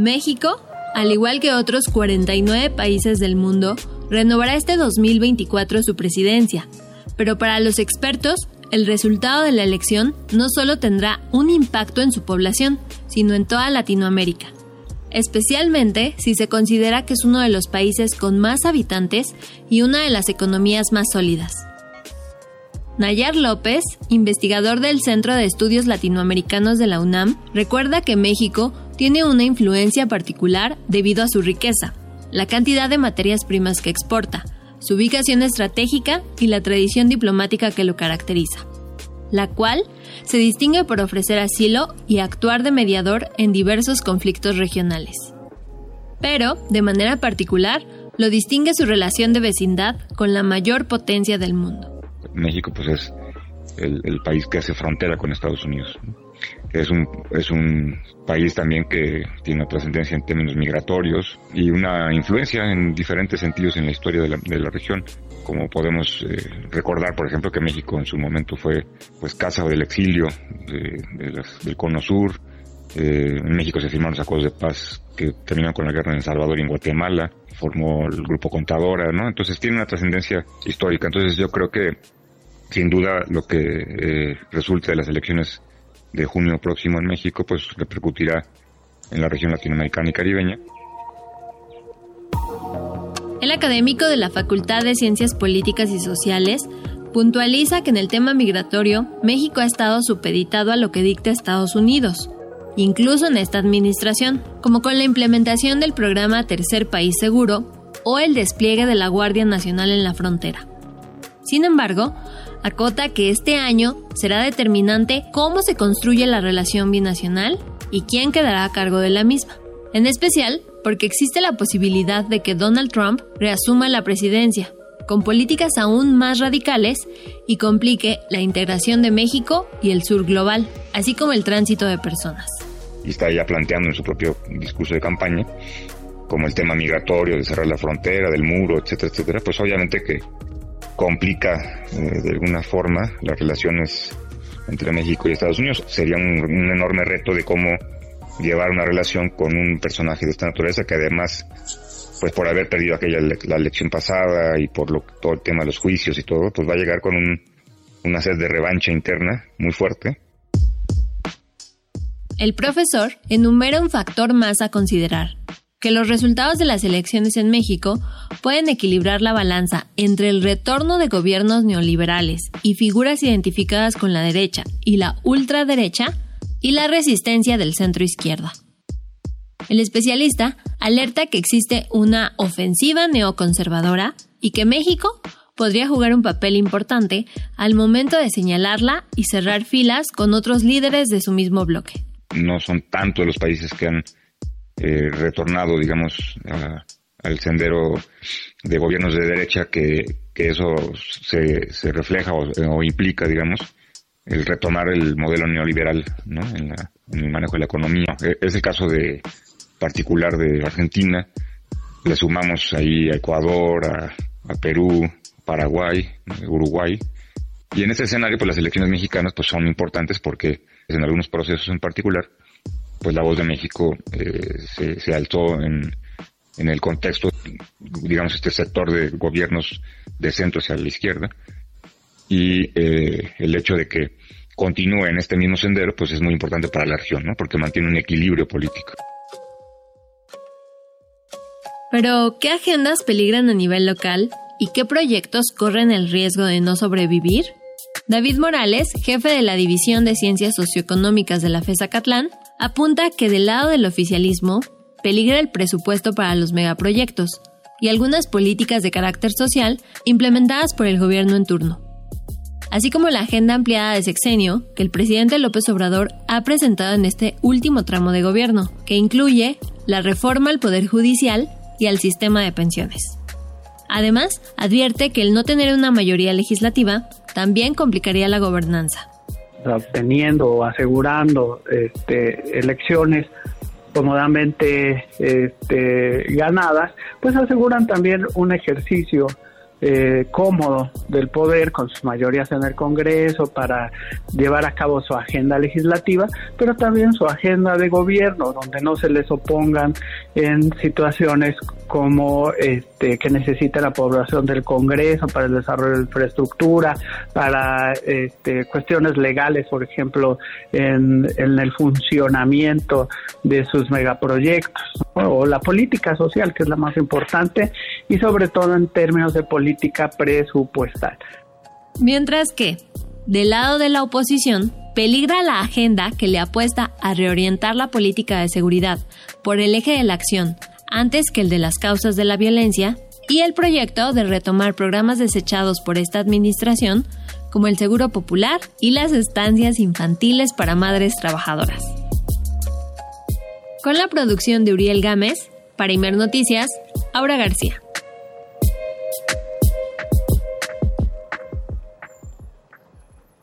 México, al igual que otros 49 países del mundo, renovará este 2024 su presidencia. Pero para los expertos, el resultado de la elección no solo tendrá un impacto en su población, sino en toda Latinoamérica. Especialmente si se considera que es uno de los países con más habitantes y una de las economías más sólidas. Nayar López, investigador del Centro de Estudios Latinoamericanos de la UNAM, recuerda que México tiene una influencia particular debido a su riqueza, la cantidad de materias primas que exporta, su ubicación estratégica y la tradición diplomática que lo caracteriza, la cual se distingue por ofrecer asilo y actuar de mediador en diversos conflictos regionales. Pero, de manera particular, lo distingue su relación de vecindad con la mayor potencia del mundo. México pues es el, país que hace frontera con Estados Unidos. Es un, es un país también que tiene una trascendencia en términos migratorios y una influencia en diferentes sentidos en la historia de la, de la región. Como podemos eh, recordar, por ejemplo, que México en su momento fue pues casa del exilio del Cono Sur. Eh, en México se firmaron los acuerdos de paz que terminan con la guerra en El Salvador y en Guatemala. Formó el grupo Contadora, ¿no? Entonces tiene una trascendencia histórica. Entonces yo creo que sin duda lo que eh, resulte de las elecciones de junio próximo en México, pues repercutirá en la región latinoamericana y caribeña. El académico de la Facultad de Ciencias Políticas y Sociales puntualiza que en el tema migratorio México ha estado supeditado a lo que dicta Estados Unidos, incluso en esta administración, como con la implementación del programa Tercer País Seguro o el despliegue de la Guardia Nacional en la frontera. Sin embargo, acota que este año será determinante cómo se construye la relación binacional y quién quedará a cargo de la misma. En especial porque existe la posibilidad de que Donald Trump reasuma la presidencia, con políticas aún más radicales y complique la integración de México y el sur global, así como el tránsito de personas. Y está ya planteando en su propio discurso de campaña, como el tema migratorio, de cerrar la frontera, del muro, etcétera, etcétera, pues obviamente que complica eh, de alguna forma las relaciones entre México y Estados Unidos. Sería un, enorme reto de cómo llevar una relación con un personaje de esta naturaleza que además, pues por haber perdido aquella la elección pasada y por lo, todo el tema de los juicios y todo, pues va a llegar con un, una sed de revancha interna muy fuerte. El profesor enumera un factor más a considerar, que los resultados de las elecciones en México pueden equilibrar la balanza entre el retorno de gobiernos neoliberales y figuras identificadas con la derecha y la ultraderecha y la resistencia del centro izquierda. El especialista alerta que existe una ofensiva neoconservadora y que México podría jugar un papel importante al momento de señalarla y cerrar filas con otros líderes de su mismo bloque. No son tantos los países que han eh, retornado, digamos, al sendero de gobiernos de derecha que, eso se, se refleja o, implica, digamos, el retomar el modelo neoliberal ¿no? en, el manejo de la economía. E, es el caso de particular de Argentina. Le sumamos ahí a Ecuador, a, a Perú, Paraguay, Uruguay. Y en ese escenario, pues las elecciones mexicanas pues son importantes porque en algunos procesos en particular pues la voz de México eh, se, se, alzó en, en el contexto, digamos, este sector de gobiernos de centro hacia la izquierda. Y eh, el hecho de que continúe en este mismo sendero, pues es muy importante para la región, ¿no? Porque mantiene un equilibrio político. Pero, ¿qué agendas peligran a nivel local y qué proyectos corren el riesgo de no sobrevivir? David Morales, jefe de la División de Ciencias Socioeconómicas de la FESA Catlán, apunta que del lado del oficialismo peligra el presupuesto para los megaproyectos y algunas políticas de carácter social implementadas por el gobierno en turno, así como la agenda ampliada de sexenio que el presidente López Obrador ha presentado en este último tramo de gobierno, que incluye la reforma al Poder Judicial y al sistema de pensiones. Además, advierte que el no tener una mayoría legislativa también complicaría la gobernanza obteniendo o asegurando este, elecciones cómodamente este, ganadas, pues aseguran también un ejercicio eh, cómodo del poder con sus mayorías en el Congreso para llevar a cabo su agenda legislativa, pero también su agenda de gobierno, donde no se les opongan en situaciones como este, que necesita la población del Congreso para el desarrollo de infraestructura, para este, cuestiones legales, por ejemplo, en, en el funcionamiento de sus megaproyectos, o la política social, que es la más importante, y sobre todo en términos de política presupuestal. Mientras que, del lado de la oposición, peligra la agenda que le apuesta a reorientar la política de seguridad por el eje de la acción, antes que el de las causas de la violencia, y el proyecto de retomar programas desechados por esta administración, como el Seguro Popular y las estancias infantiles para madres trabajadoras. Con la producción de Uriel Gámez, para Imer Noticias, Aura García.